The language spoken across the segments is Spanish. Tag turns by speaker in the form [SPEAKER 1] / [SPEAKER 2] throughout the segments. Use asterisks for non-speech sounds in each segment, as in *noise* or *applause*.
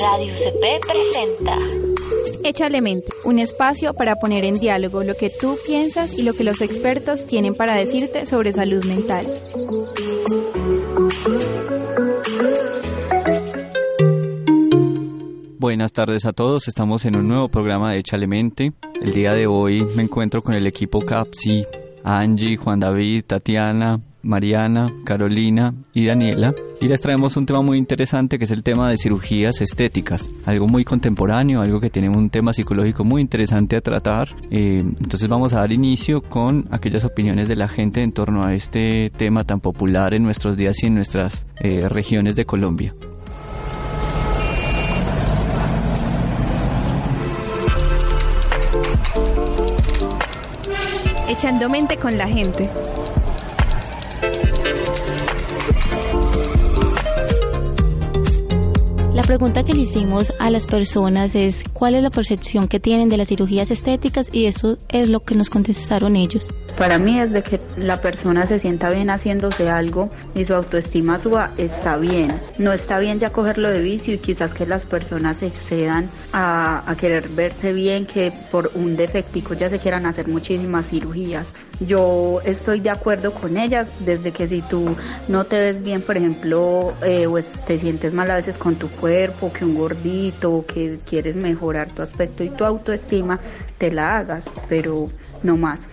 [SPEAKER 1] Radio CP presenta
[SPEAKER 2] Échale mente, un espacio para poner en diálogo lo que tú piensas y lo que los expertos tienen para decirte sobre salud mental.
[SPEAKER 3] Buenas tardes a todos, estamos en un nuevo programa de Échale Mente. El día de hoy me encuentro con el equipo CAPSI, Angie, Juan David, Tatiana, Mariana, Carolina y Daniela y les traemos un tema muy interesante que es el tema de cirugías estéticas, algo muy contemporáneo, algo que tiene un tema psicológico muy interesante a tratar. Eh, entonces vamos a dar inicio con aquellas opiniones de la gente en torno a este tema tan popular en nuestros días y en nuestras eh, regiones de Colombia.
[SPEAKER 2] Echando mente con la gente.
[SPEAKER 4] La pregunta que le hicimos a las personas es cuál es la percepción que tienen de las cirugías estéticas y eso es lo que nos contestaron ellos.
[SPEAKER 5] Para mí es de que la persona se sienta bien haciéndose algo y su autoestima suba, está bien. No está bien ya cogerlo de vicio y quizás que las personas excedan a, a querer verse bien, que por un defectico ya se quieran hacer muchísimas cirugías. Yo estoy de acuerdo con ellas desde que si tú no te ves bien, por ejemplo, eh, o te sientes mal a veces con tu cuerpo, que un gordito, que quieres mejorar tu aspecto y tu autoestima, te la hagas, pero no más.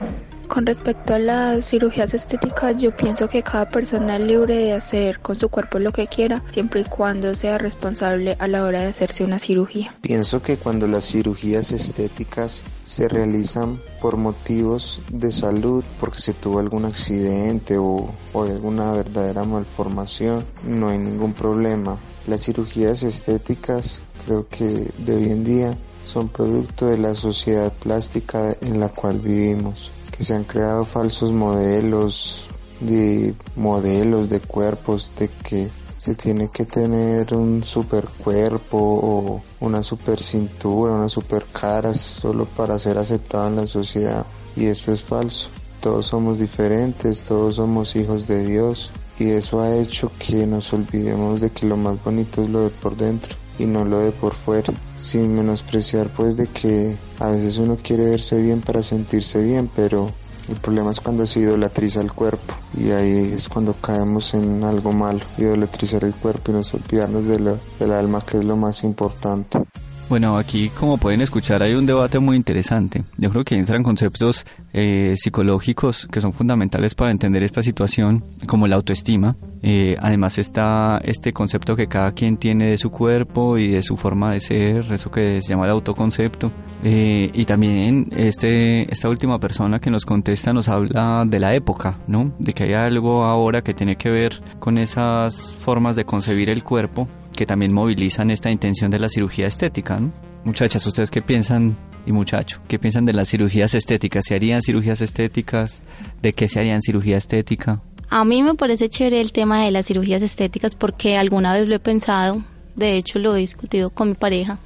[SPEAKER 6] Con respecto a las cirugías estéticas, yo pienso que cada persona es libre de hacer con su cuerpo lo que quiera, siempre y cuando sea responsable a la hora de hacerse una cirugía.
[SPEAKER 7] Pienso que cuando las cirugías estéticas se realizan por motivos de salud, porque se tuvo algún accidente o, o alguna verdadera malformación, no hay ningún problema. Las cirugías estéticas creo que de hoy en día son producto de la sociedad plástica en la cual vivimos que se han creado falsos modelos de modelos de cuerpos de que se tiene que tener un super cuerpo o una super cintura, una super cara solo para ser aceptado en la sociedad. Y eso es falso. Todos somos diferentes, todos somos hijos de Dios. Y eso ha hecho que nos olvidemos de que lo más bonito es lo de por dentro y no lo de por fuera, sin menospreciar pues de que a veces uno quiere verse bien para sentirse bien, pero el problema es cuando se idolatriza el cuerpo y ahí es cuando caemos en algo malo, idolatrizar el cuerpo y nos olvidarnos de del alma que es lo más importante.
[SPEAKER 3] Bueno, aquí como pueden escuchar hay un debate muy interesante. Yo creo que entran conceptos eh, psicológicos que son fundamentales para entender esta situación, como la autoestima. Eh, además está este concepto que cada quien tiene de su cuerpo y de su forma de ser, eso que se llama el autoconcepto. Eh, y también este, esta última persona que nos contesta nos habla de la época, ¿no? De que hay algo ahora que tiene que ver con esas formas de concebir el cuerpo que también movilizan esta intención de la cirugía estética. ¿no? Muchachas, ¿ustedes qué piensan, y muchacho, qué piensan de las cirugías estéticas? ¿Se harían cirugías estéticas? ¿De qué se harían cirugía estética?
[SPEAKER 4] A mí me parece chévere el tema de las cirugías estéticas porque alguna vez lo he pensado, de hecho lo he discutido con mi pareja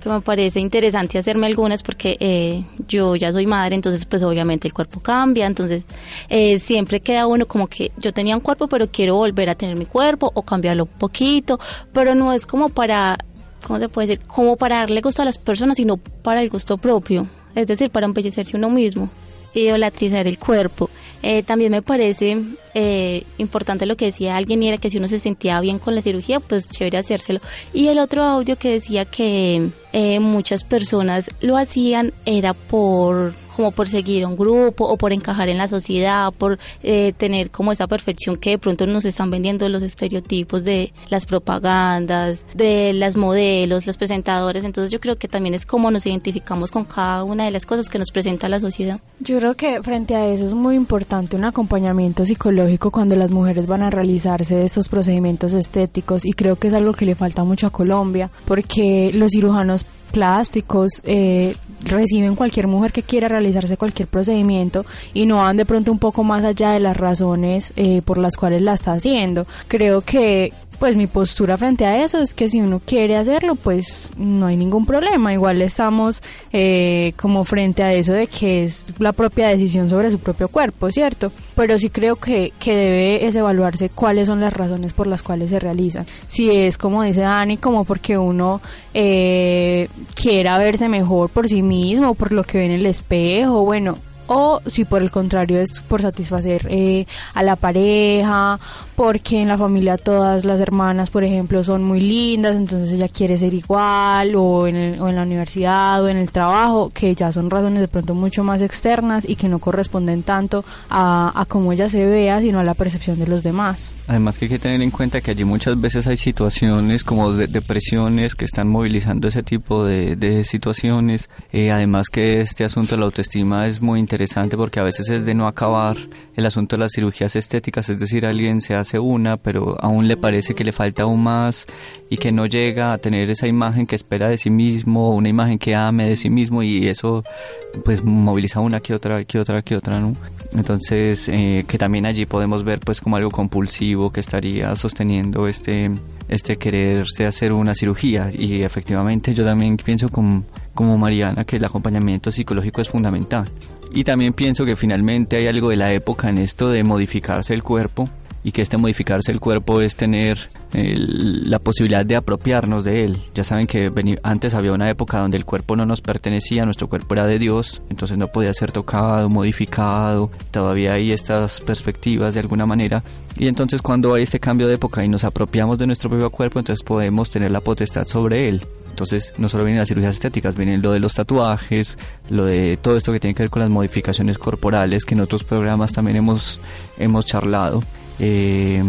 [SPEAKER 4] que me parece interesante hacerme algunas porque eh, yo ya soy madre, entonces pues obviamente el cuerpo cambia, entonces eh, siempre queda uno como que yo tenía un cuerpo pero quiero volver a tener mi cuerpo o cambiarlo un poquito, pero no es como para, ¿cómo se puede decir? Como para darle gusto a las personas, sino para el gusto propio, es decir, para embellecerse uno mismo, idolatrizar el cuerpo. Eh, también me parece eh, importante lo que decía alguien y era que si uno se sentía bien con la cirugía, pues chévere hacérselo. Y el otro audio que decía que eh, muchas personas lo hacían era por como por seguir un grupo o por encajar en la sociedad, por eh, tener como esa perfección que de pronto nos están vendiendo los estereotipos de las propagandas, de las modelos, los presentadores. Entonces yo creo que también es como nos identificamos con cada una de las cosas que nos presenta la sociedad.
[SPEAKER 8] Yo creo que frente a eso es muy importante un acompañamiento psicológico cuando las mujeres van a realizarse estos procedimientos estéticos y creo que es algo que le falta mucho a Colombia porque los cirujanos plásticos eh, reciben cualquier mujer que quiera realizarse cualquier procedimiento y no van de pronto un poco más allá de las razones eh, por las cuales la está haciendo. Creo que pues mi postura frente a eso es que si uno quiere hacerlo, pues no hay ningún problema. Igual estamos eh, como frente a eso de que es la propia decisión sobre su propio cuerpo, ¿cierto? Pero sí creo que, que debe es evaluarse cuáles son las razones por las cuales se realizan. Si es como dice Dani, como porque uno eh, quiera verse mejor por sí mismo, por lo que ve en el espejo, bueno, o si por el contrario es por satisfacer eh, a la pareja, porque en la familia todas las hermanas, por ejemplo, son muy lindas, entonces ella quiere ser igual, o en, o en la universidad, o en el trabajo, que ya son razones de pronto mucho más externas y que no corresponden tanto a, a cómo ella se vea, sino a la percepción de los demás.
[SPEAKER 3] Además que hay que tener en cuenta que allí muchas veces hay situaciones como de, depresiones que están movilizando ese tipo de, de situaciones. Eh, además que este asunto de la autoestima es muy interesante interesante porque a veces es de no acabar el asunto de las cirugías estéticas, es decir, alguien se hace una, pero aún le parece que le falta aún más y que no llega a tener esa imagen que espera de sí mismo, una imagen que ame de sí mismo y eso pues moviliza una que otra, que otra, que otra, ¿no? Entonces, eh, que también allí podemos ver pues como algo compulsivo que estaría sosteniendo este, este quererse hacer una cirugía y efectivamente yo también pienso como, como Mariana que el acompañamiento psicológico es fundamental. Y también pienso que finalmente hay algo de la época en esto de modificarse el cuerpo y que este modificarse el cuerpo es tener la posibilidad de apropiarnos de él. Ya saben que antes había una época donde el cuerpo no nos pertenecía, nuestro cuerpo era de Dios, entonces no podía ser tocado, modificado, todavía hay estas perspectivas de alguna manera. Y entonces cuando hay este cambio de época y nos apropiamos de nuestro propio cuerpo, entonces podemos tener la potestad sobre él. Entonces, no solo vienen las cirugías estéticas, vienen lo de los tatuajes, lo de todo esto que tiene que ver con las modificaciones corporales, que en otros programas también hemos, hemos charlado. Eh,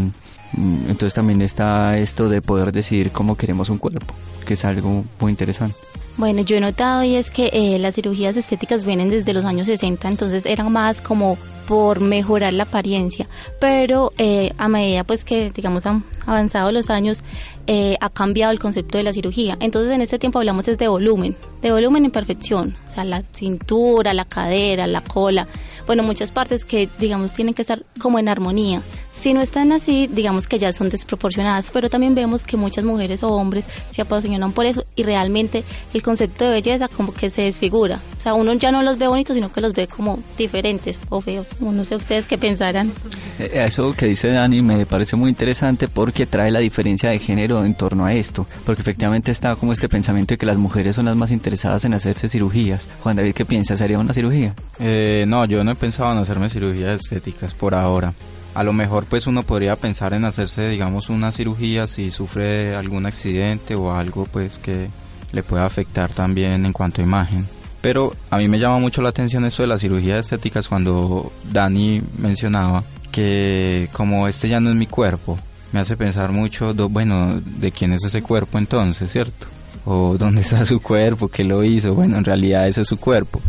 [SPEAKER 3] entonces también está esto de poder decidir cómo queremos un cuerpo, que es algo muy interesante.
[SPEAKER 4] Bueno, yo he notado y es que eh, las cirugías estéticas vienen desde los años 60, entonces eran más como por mejorar la apariencia, pero eh, a medida pues que digamos han avanzado los años eh, ha cambiado el concepto de la cirugía. Entonces en este tiempo hablamos es de volumen, de volumen en perfección, o sea la cintura, la cadera, la cola, bueno muchas partes que digamos tienen que estar como en armonía. Si no están así, digamos que ya son desproporcionadas, pero también vemos que muchas mujeres o hombres se apasionan por eso y realmente el concepto de belleza como que se desfigura. O sea, uno ya no los ve bonitos, sino que los ve como diferentes o feos. No sé ustedes qué pensarán.
[SPEAKER 3] Eh, eso que dice Dani me parece muy interesante porque trae la diferencia de género en torno a esto, porque efectivamente está como este pensamiento de que las mujeres son las más interesadas en hacerse cirugías. Juan David, ¿qué piensas? ¿Sería una cirugía?
[SPEAKER 9] Eh, no, yo no he pensado en hacerme cirugías estéticas por ahora a lo mejor pues uno podría pensar en hacerse digamos una cirugía si sufre algún accidente o algo pues que le pueda afectar también en cuanto a imagen. Pero a mí me llama mucho la atención esto de las cirugías estéticas cuando Dani mencionaba que como este ya no es mi cuerpo, me hace pensar mucho, bueno, de quién es ese cuerpo entonces, ¿cierto? O dónde está su cuerpo, qué lo hizo, bueno, en realidad ese es su cuerpo,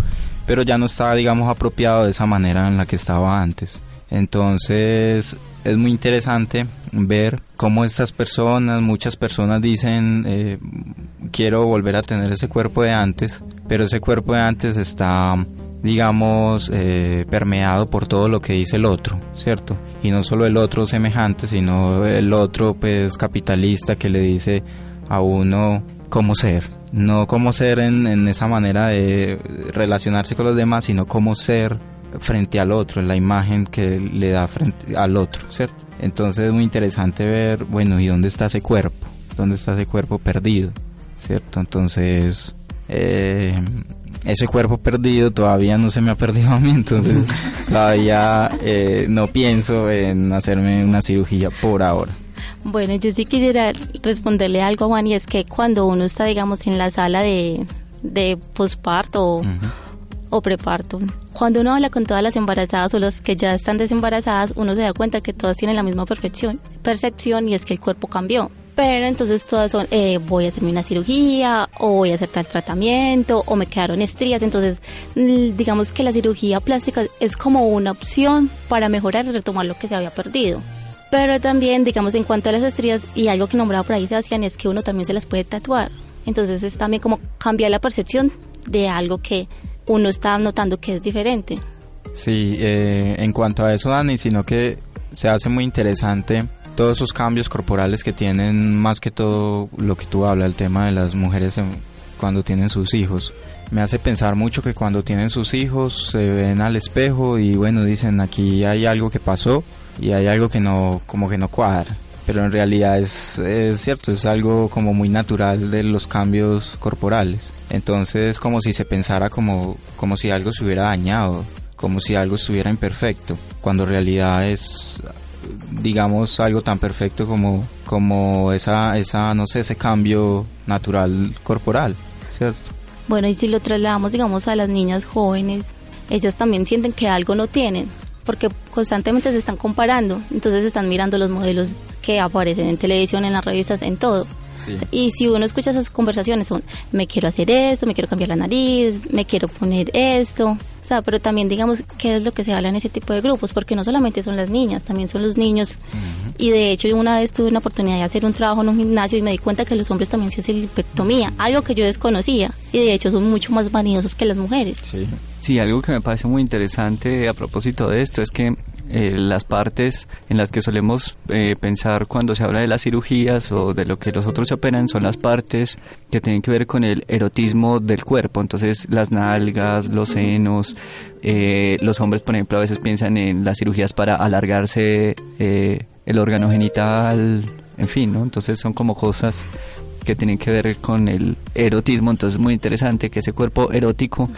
[SPEAKER 9] pero ya no está, digamos, apropiado de esa manera en la que estaba antes. Entonces es muy interesante ver cómo estas personas, muchas personas dicen, eh, quiero volver a tener ese cuerpo de antes, pero ese cuerpo de antes está, digamos, eh, permeado por todo lo que dice el otro, ¿cierto? Y no solo el otro semejante, sino el otro, pues, capitalista que le dice a uno cómo ser. No cómo ser en, en esa manera de relacionarse con los demás, sino cómo ser frente al otro, en la imagen que le da frente al otro, ¿cierto? Entonces es muy interesante ver, bueno, ¿y dónde está ese cuerpo? ¿Dónde está ese cuerpo perdido? ¿Cierto? Entonces, eh, ese cuerpo perdido todavía no se me ha perdido a mí, entonces *laughs* todavía eh, no pienso en hacerme una cirugía por ahora.
[SPEAKER 4] Bueno, yo sí quisiera responderle algo, Juan, y es que cuando uno está, digamos, en la sala de, de posparto o preparto. Cuando uno habla con todas las embarazadas o las que ya están desembarazadas, uno se da cuenta que todas tienen la misma perfección, percepción y es que el cuerpo cambió. Pero entonces todas son, eh, voy a hacerme una cirugía, o voy a hacer tal tratamiento, o me quedaron estrías. Entonces, digamos que la cirugía plástica es como una opción para mejorar y retomar lo que se había perdido. Pero también, digamos, en cuanto a las estrías, y algo que nombraba por ahí Sebastián, es que uno también se las puede tatuar. Entonces es también como cambiar la percepción de algo que uno está notando que es diferente.
[SPEAKER 9] Sí, eh, en cuanto a eso, Dani, sino que se hace muy interesante todos esos cambios corporales que tienen más que todo lo que tú hablas, el tema de las mujeres cuando tienen sus hijos. Me hace pensar mucho que cuando tienen sus hijos se ven al espejo y bueno, dicen aquí hay algo que pasó y hay algo que no, como que no cuadra. Pero en realidad es, es cierto, es algo como muy natural de los cambios corporales. Entonces como si se pensara como, como si algo se hubiera dañado, como si algo estuviera imperfecto, cuando en realidad es digamos algo tan perfecto como como esa esa no sé ese cambio natural corporal cierto
[SPEAKER 4] bueno y si lo trasladamos digamos a las niñas jóvenes ellas también sienten que algo no tienen porque constantemente se están comparando entonces están mirando los modelos que aparecen en televisión en las revistas en todo. Y si uno escucha esas conversaciones son, me quiero hacer esto, me quiero cambiar la nariz, me quiero poner esto, pero también digamos qué es lo que se habla en ese tipo de grupos, porque no solamente son las niñas, también son los niños. Y de hecho yo una vez tuve una oportunidad de hacer un trabajo en un gimnasio y me di cuenta que los hombres también se hacen lipectomía, algo que yo desconocía. Y de hecho son mucho más vanidosos que las mujeres.
[SPEAKER 3] Sí. Sí, algo que me parece muy interesante a propósito de esto es que eh, las partes en las que solemos eh, pensar cuando se habla de las cirugías o de lo que los otros se operan son las partes que tienen que ver con el erotismo del cuerpo. Entonces, las nalgas, los senos. Eh, los hombres, por ejemplo, a veces piensan en las cirugías para alargarse el órgano genital, en fin, ¿no? Entonces son como cosas que tienen que ver con el erotismo, entonces es muy interesante que ese cuerpo erótico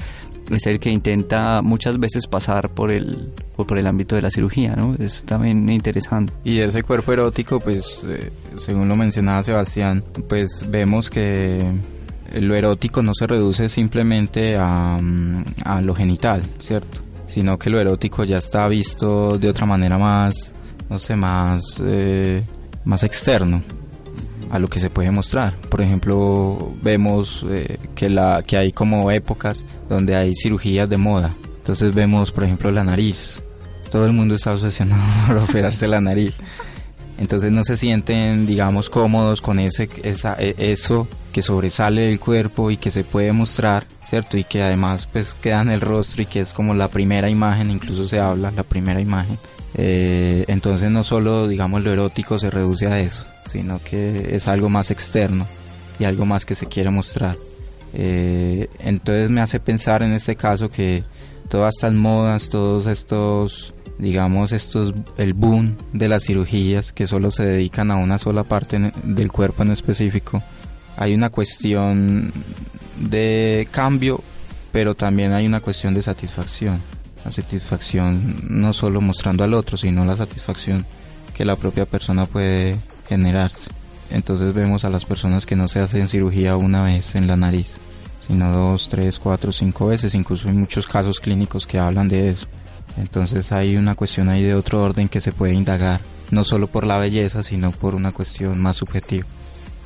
[SPEAKER 3] es el que intenta muchas veces pasar por el por el ámbito de la cirugía, ¿no? Es también interesante.
[SPEAKER 9] Y ese cuerpo erótico, pues, eh, según lo mencionaba Sebastián, pues vemos que lo erótico no se reduce simplemente a, mm, a lo genital, ¿cierto? Sino que lo erótico ya está visto de otra manera más, no sé, más, eh, más externo a lo que se puede mostrar. Por ejemplo, vemos eh, que, la, que hay como épocas donde hay cirugías de moda. Entonces vemos, por ejemplo, la nariz. Todo el mundo está obsesionado *laughs* por operarse la nariz. Entonces no se sienten, digamos, cómodos con ese, esa, e, eso que sobresale del cuerpo y que se puede mostrar, ¿cierto? Y que además pues queda en el rostro y que es como la primera imagen, incluso se habla, la primera imagen. Eh, entonces no solo, digamos, lo erótico se reduce a eso, sino que es algo más externo y algo más que se quiere mostrar. Eh, entonces me hace pensar en este caso que todas estas modas, todos estos, digamos, estos, el boom de las cirugías que solo se dedican a una sola parte del cuerpo en específico, hay una cuestión de cambio, pero también hay una cuestión de satisfacción. La satisfacción no solo mostrando al otro, sino la satisfacción que la propia persona puede generarse. Entonces vemos a las personas que no se hacen cirugía una vez en la nariz, sino dos, tres, cuatro, cinco veces. Incluso hay muchos casos clínicos que hablan de eso. Entonces hay una cuestión ahí de otro orden que se puede indagar, no solo por la belleza, sino por una cuestión más subjetiva.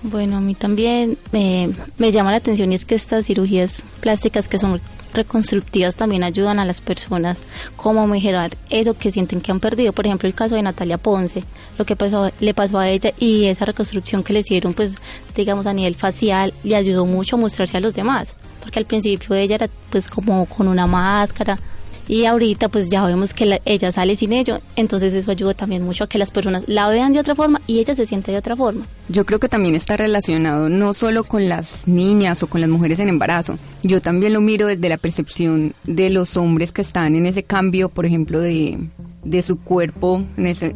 [SPEAKER 4] Bueno, a mí también eh, me llama la atención y es que estas cirugías plásticas que son reconstructivas también ayudan a las personas como mejorar eso que sienten que han perdido. Por ejemplo, el caso de Natalia Ponce, lo que pasó, le pasó a ella y esa reconstrucción que le hicieron, pues digamos a nivel facial, le ayudó mucho a mostrarse a los demás. Porque al principio ella era pues como con una máscara, y ahorita pues ya vemos que ella sale sin ello, entonces eso ayuda también mucho a que las personas la vean de otra forma y ella se siente de otra forma.
[SPEAKER 10] Yo creo que también está relacionado no solo con las niñas o con las mujeres en embarazo, yo también lo miro desde la percepción de los hombres que están en ese cambio, por ejemplo, de, de su cuerpo,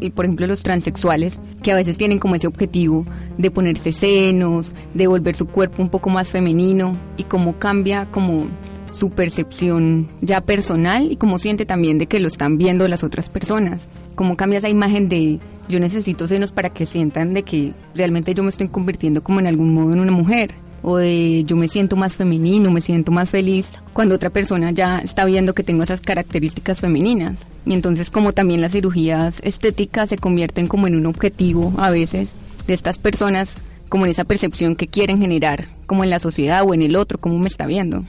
[SPEAKER 10] y por ejemplo los transexuales, que a veces tienen como ese objetivo de ponerse senos, de volver su cuerpo un poco más femenino y cómo cambia como su percepción ya personal y cómo siente también de que lo están viendo las otras personas. Cómo cambia esa imagen de yo necesito senos para que sientan de que realmente yo me estoy convirtiendo como en algún modo en una mujer o de yo me siento más femenino, me siento más feliz cuando otra persona ya está viendo que tengo esas características femeninas. Y entonces como también las cirugías estéticas se convierten como en un objetivo a veces de estas personas, como en esa percepción que quieren generar, como en la sociedad o en el otro, cómo me está viendo.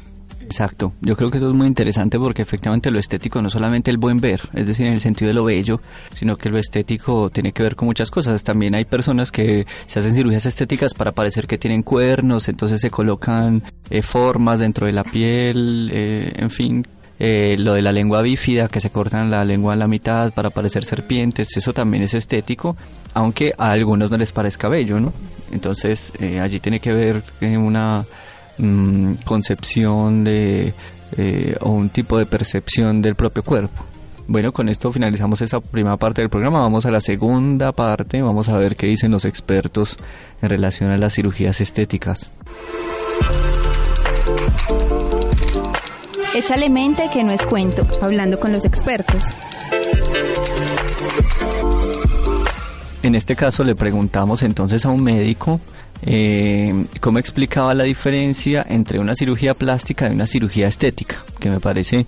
[SPEAKER 3] Exacto, yo creo que eso es muy interesante porque efectivamente lo estético no solamente el buen ver, es decir, en el sentido de lo bello, sino que lo estético tiene que ver con muchas cosas. También hay personas que se hacen cirugías estéticas para parecer que tienen cuernos, entonces se colocan eh, formas dentro de la piel, eh, en fin, eh, lo de la lengua bífida, que se cortan la lengua a la mitad para parecer serpientes, eso también es estético, aunque a algunos no les parezca bello, ¿no? Entonces eh, allí tiene que ver una mm, concepción de o un tipo de percepción del propio cuerpo. Bueno, con esto finalizamos esta primera parte del programa. Vamos a la segunda parte. Vamos a ver qué dicen los expertos en relación a las cirugías estéticas.
[SPEAKER 2] Échale mente que no es cuento.
[SPEAKER 10] Hablando con los expertos.
[SPEAKER 3] En este caso le preguntamos entonces a un médico eh, cómo explicaba la diferencia entre una cirugía plástica y una cirugía estética, que me parece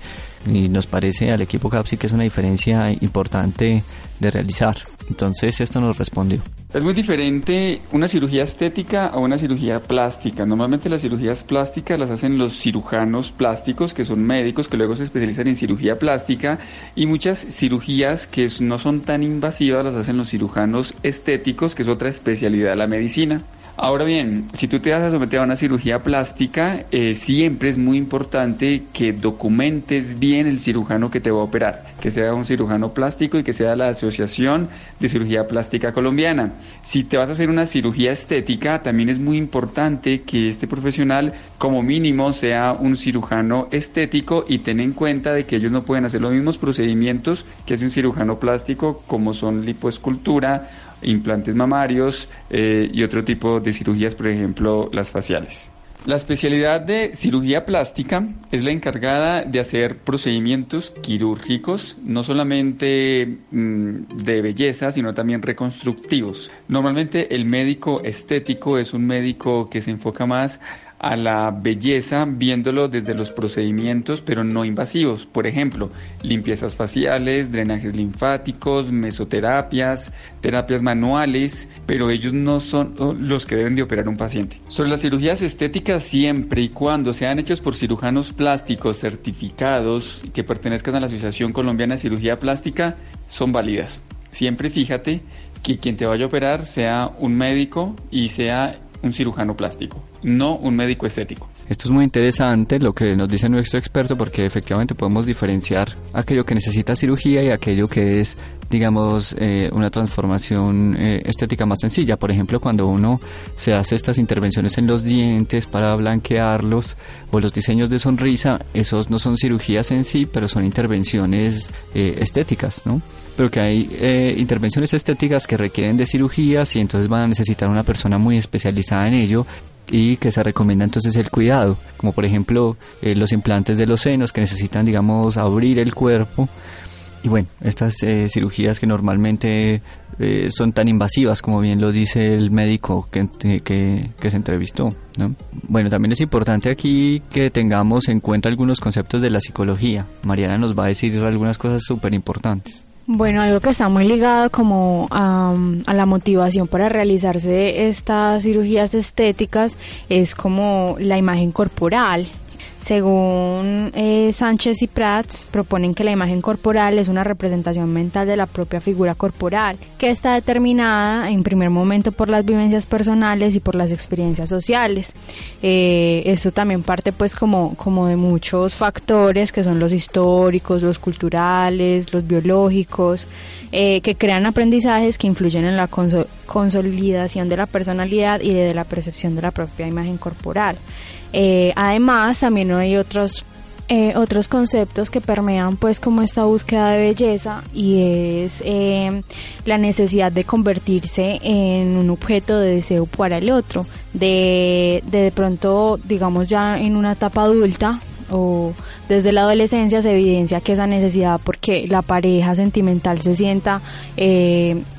[SPEAKER 3] y nos parece al equipo CAPSI que es una diferencia importante de realizar. Entonces esto nos respondió.
[SPEAKER 11] Es muy diferente una cirugía estética a una cirugía plástica. Normalmente las cirugías plásticas las hacen los cirujanos plásticos, que son médicos que luego se especializan en cirugía plástica, y muchas cirugías que no son tan invasivas las hacen los cirujanos estéticos, que es otra especialidad de la medicina. Ahora bien, si tú te vas a someter a una cirugía plástica, eh, siempre es muy importante que documentes bien el cirujano que te va a operar, que sea un cirujano plástico y que sea la Asociación de Cirugía Plástica Colombiana. Si te vas a hacer una cirugía estética, también es muy importante que este profesional como mínimo sea un cirujano estético y ten en cuenta de que ellos no pueden hacer los mismos procedimientos que hace un cirujano plástico como son lipoescultura, implantes mamarios eh, y otro tipo de cirugías, por ejemplo, las faciales. La especialidad de cirugía plástica es la encargada de hacer procedimientos quirúrgicos, no solamente mm, de belleza, sino también reconstructivos. Normalmente el médico estético es un médico que se enfoca más a la belleza viéndolo desde los procedimientos pero no invasivos. Por ejemplo, limpiezas faciales, drenajes linfáticos, mesoterapias, terapias manuales, pero ellos no son los que deben de operar un paciente. Sobre las cirugías estéticas, siempre y cuando sean hechas por cirujanos plásticos certificados que pertenezcan a la Asociación Colombiana de Cirugía Plástica, son válidas. Siempre fíjate que quien te vaya a operar sea un médico y sea un cirujano plástico, no un médico estético.
[SPEAKER 3] Esto es muy interesante lo que nos dice nuestro experto porque efectivamente podemos diferenciar aquello que necesita cirugía y aquello que es, digamos, eh, una transformación eh, estética más sencilla. Por ejemplo, cuando uno se hace estas intervenciones en los dientes para blanquearlos o los diseños de sonrisa, esos no son cirugías en sí, pero son intervenciones eh, estéticas, ¿no? pero que hay eh, intervenciones estéticas que requieren de cirugías y entonces van a necesitar una persona muy especializada en ello y que se recomienda entonces el cuidado, como por ejemplo eh, los implantes de los senos que necesitan, digamos, abrir el cuerpo. Y bueno, estas eh, cirugías que normalmente son tan invasivas, como bien lo dice el médico que, que, se entrevistó. ¿no? Bueno, también es importante aquí que tengamos en cuenta algunos conceptos de la psicología. Mariana nos va a decir algunas cosas súper importantes.
[SPEAKER 8] Bueno, algo que está muy ligado como a, a, la motivación para realizarse estas cirugías estéticas es como la imagen corporal. Según eh, Sánchez y Prats, proponen que la imagen corporal es una representación mental de la propia figura corporal, que está determinada en primer momento por las vivencias personales y por las experiencias sociales. Eh, esto también parte pues como, como de muchos factores que son los históricos, los culturales, los biológicos, eh, que crean aprendizajes que influyen en la consolidación de la personalidad y de la percepción de la propia imagen corporal. Eh, además, también hay otros eh, otros conceptos que permean pues como esta búsqueda de belleza y es eh, la necesidad de convertirse en un objeto de deseo para el otro de, de, de pronto digamos ya en una etapa adulta o desde la adolescencia se evidencia que esa necesidad porque la pareja sentimental se sienta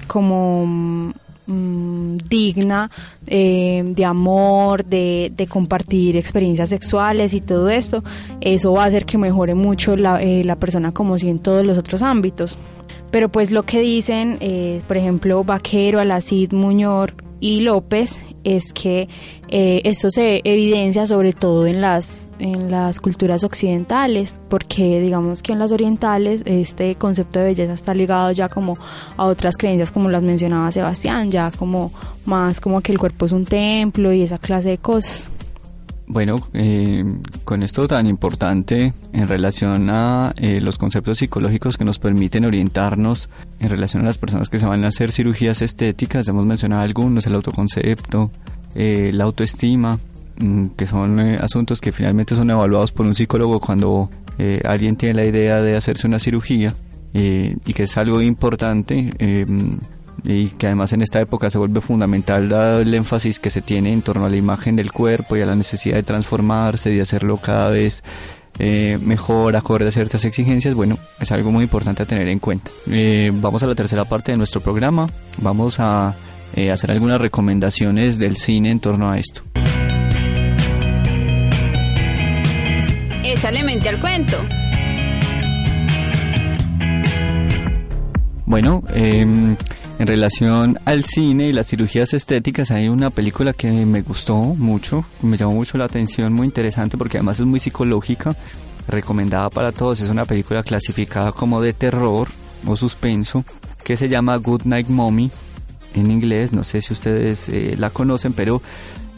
[SPEAKER 8] como Mm, digna eh, de amor, de, compartir experiencias sexuales y todo esto, eso va a hacer que mejore mucho la, eh, la persona como si en todos los otros ámbitos. Pero pues lo que dicen, eh, por ejemplo, Vaquero, Alacid, Muñoz y López es que eh, esto se evidencia sobre todo en las, en las culturas occidentales, porque digamos que en las orientales este concepto de belleza está ligado ya como a otras creencias como las mencionaba Sebastián, ya como más como que el cuerpo es un templo y esa clase de cosas.
[SPEAKER 3] Bueno, eh, con esto tan importante en relación a eh, los conceptos psicológicos que nos permiten orientarnos en relación a las personas que se van a hacer cirugías estéticas, hemos mencionado algunos, el autoconcepto, eh, la autoestima, mm, que son asuntos que finalmente son evaluados por un psicólogo cuando alguien tiene la idea de hacerse una cirugía y que es algo importante y que además en esta época se vuelve fundamental dado el énfasis que se tiene en torno a la imagen del cuerpo y a la necesidad de transformarse, y hacerlo cada vez eh, mejor, acorde a ciertas exigencias, bueno, es algo muy importante a tener en cuenta. Eh, vamos a la tercera parte de nuestro programa, vamos a eh, hacer algunas recomendaciones del cine en torno a esto.
[SPEAKER 2] Échale mente al cuento.
[SPEAKER 3] Bueno, eh, en relación al cine y las cirugías estéticas, hay una película que me gustó mucho, me llamó mucho la atención, muy interesante porque además es muy psicológica, recomendada para todos. Es una película clasificada como de terror o suspenso que se llama Good Night Mommy en inglés. No sé si ustedes eh, la conocen, pero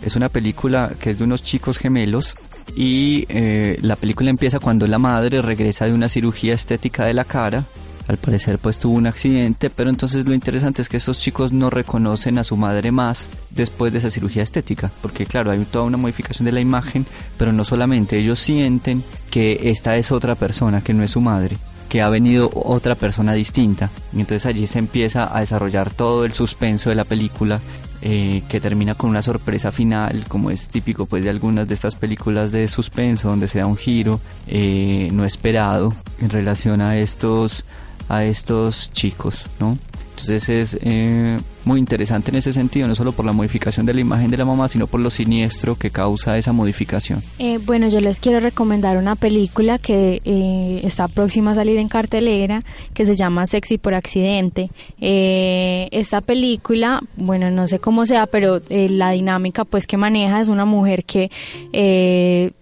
[SPEAKER 3] es una película que es de unos chicos gemelos y eh, la película empieza cuando la madre regresa de una cirugía estética de la cara al parecer pues tuvo un accidente, pero entonces lo interesante es que estos chicos no reconocen a su madre más después de esa cirugía estética, porque claro, hay toda una modificación de la imagen, pero no solamente ellos sienten que esta es otra persona, que no es su madre, que ha venido otra persona distinta. Y entonces allí se empieza a desarrollar todo el suspenso de la película eh, que termina con una sorpresa final, como es típico pues de algunas de estas películas de suspenso, donde se da un giro eh, no esperado en relación a estos a estos chicos, ¿no? Entonces es eh, muy interesante en ese sentido, no solo por la modificación de la imagen de la mamá, sino por lo siniestro que causa esa modificación.
[SPEAKER 8] Eh, bueno, yo les quiero recomendar una película que eh, está próxima a salir en cartelera, que se llama Sexy por Accidente. esta película, bueno, no sé cómo sea, pero la dinámica pues que maneja es una mujer que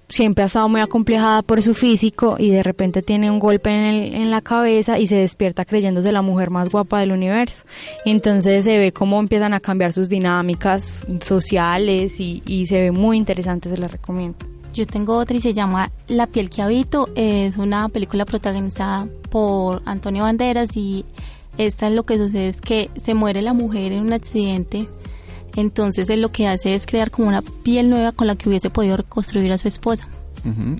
[SPEAKER 8] siempre ha estado muy acomplejada por su físico y de repente tiene un golpe en, en, la cabeza y se despierta creyéndose la mujer más guapa del universo. Entonces se ve cómo empiezan a cambiar sus dinámicas sociales y, y se ve muy interesante, se la recomiendo.
[SPEAKER 4] Yo tengo otra y se llama La piel que habito. Es una película protagonizada por Antonio Banderas y esta es lo que sucede es que se muere la mujer en un accidente entonces él lo que hace es crear como una piel nueva con la que hubiese podido reconstruir a su esposa.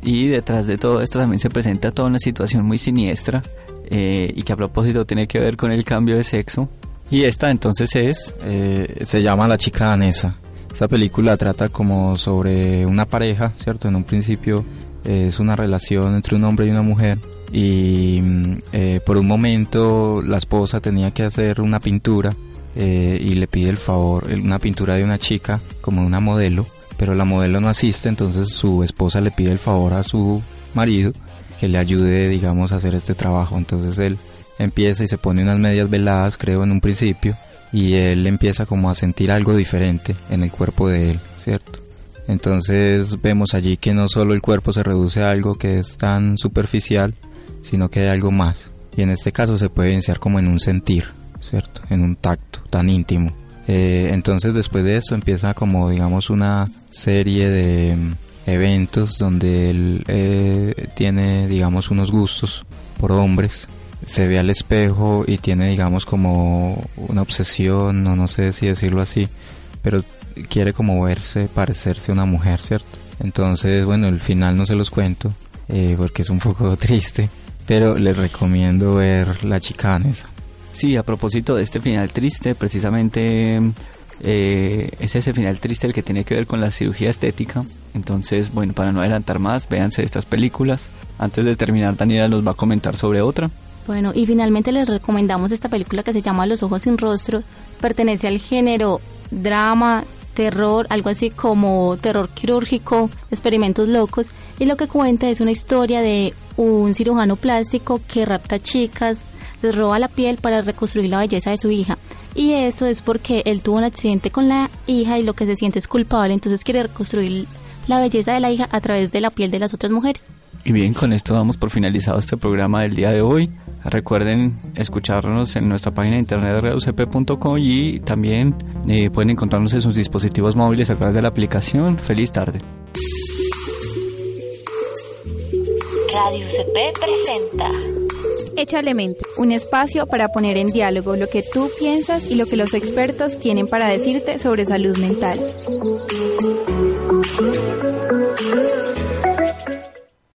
[SPEAKER 3] Y detrás de todo esto también se presenta toda una situación muy siniestra eh, y que a propósito tiene que ver con el cambio de sexo. Y esta entonces es...
[SPEAKER 9] Eh, se llama La chica danesa. Esta película trata como sobre una pareja, ¿cierto? En un principio eh, es una relación entre un hombre y una mujer y mm, por un momento la esposa tenía que hacer una pintura eh, y le pide el favor, una pintura de una chica como una modelo, pero la modelo no asiste, entonces su esposa le pide el favor a su marido que le ayude, digamos, a hacer este trabajo. Entonces él empieza y se pone unas medias veladas, creo, en un principio, y él empieza como a sentir algo diferente en el cuerpo de él, ¿cierto? Entonces vemos allí que no solo el cuerpo se reduce a algo que es tan superficial, sino que hay algo más. Y en este caso se puede evidenciar como en un sentir, ¿cierto? En un tacto tan íntimo. Eh, entonces después de eso empieza como digamos una serie de mm, eventos donde él eh, tiene digamos unos gustos por hombres se ve al espejo y tiene digamos como una obsesión no no sé si decirlo así pero quiere como verse parecerse a una mujer cierto entonces bueno el final no se los cuento eh, porque es un poco *laughs* triste pero les recomiendo ver la chicanesa
[SPEAKER 3] Sí, a propósito de este final triste, precisamente eh, es ese final triste el que tiene que ver con la cirugía estética. Entonces, bueno, para no adelantar más, véanse estas películas. Antes de terminar, Daniela nos va a comentar sobre otra.
[SPEAKER 4] Bueno, y finalmente les recomendamos esta película que se llama Los ojos sin rostro. Pertenece al género drama, terror, algo así como terror quirúrgico, experimentos locos. Y lo que cuenta es una historia de un cirujano plástico que rapta chicas, les roba la piel para reconstruir la belleza de su hija. Y eso es porque él tuvo un accidente con la hija y lo que se siente es culpable, entonces quiere reconstruir la belleza de la hija a través de la piel de las otras mujeres.
[SPEAKER 3] Y bien, con esto damos por finalizado este programa del día de hoy. Recuerden escucharnos en nuestra página de internet reducp.com y también eh, pueden encontrarnos en sus dispositivos móviles a través de la aplicación. Feliz tarde.
[SPEAKER 1] Radio UCP presenta
[SPEAKER 2] Échale mente, un espacio para poner en diálogo lo que tú piensas y lo que los expertos tienen para decirte sobre salud mental.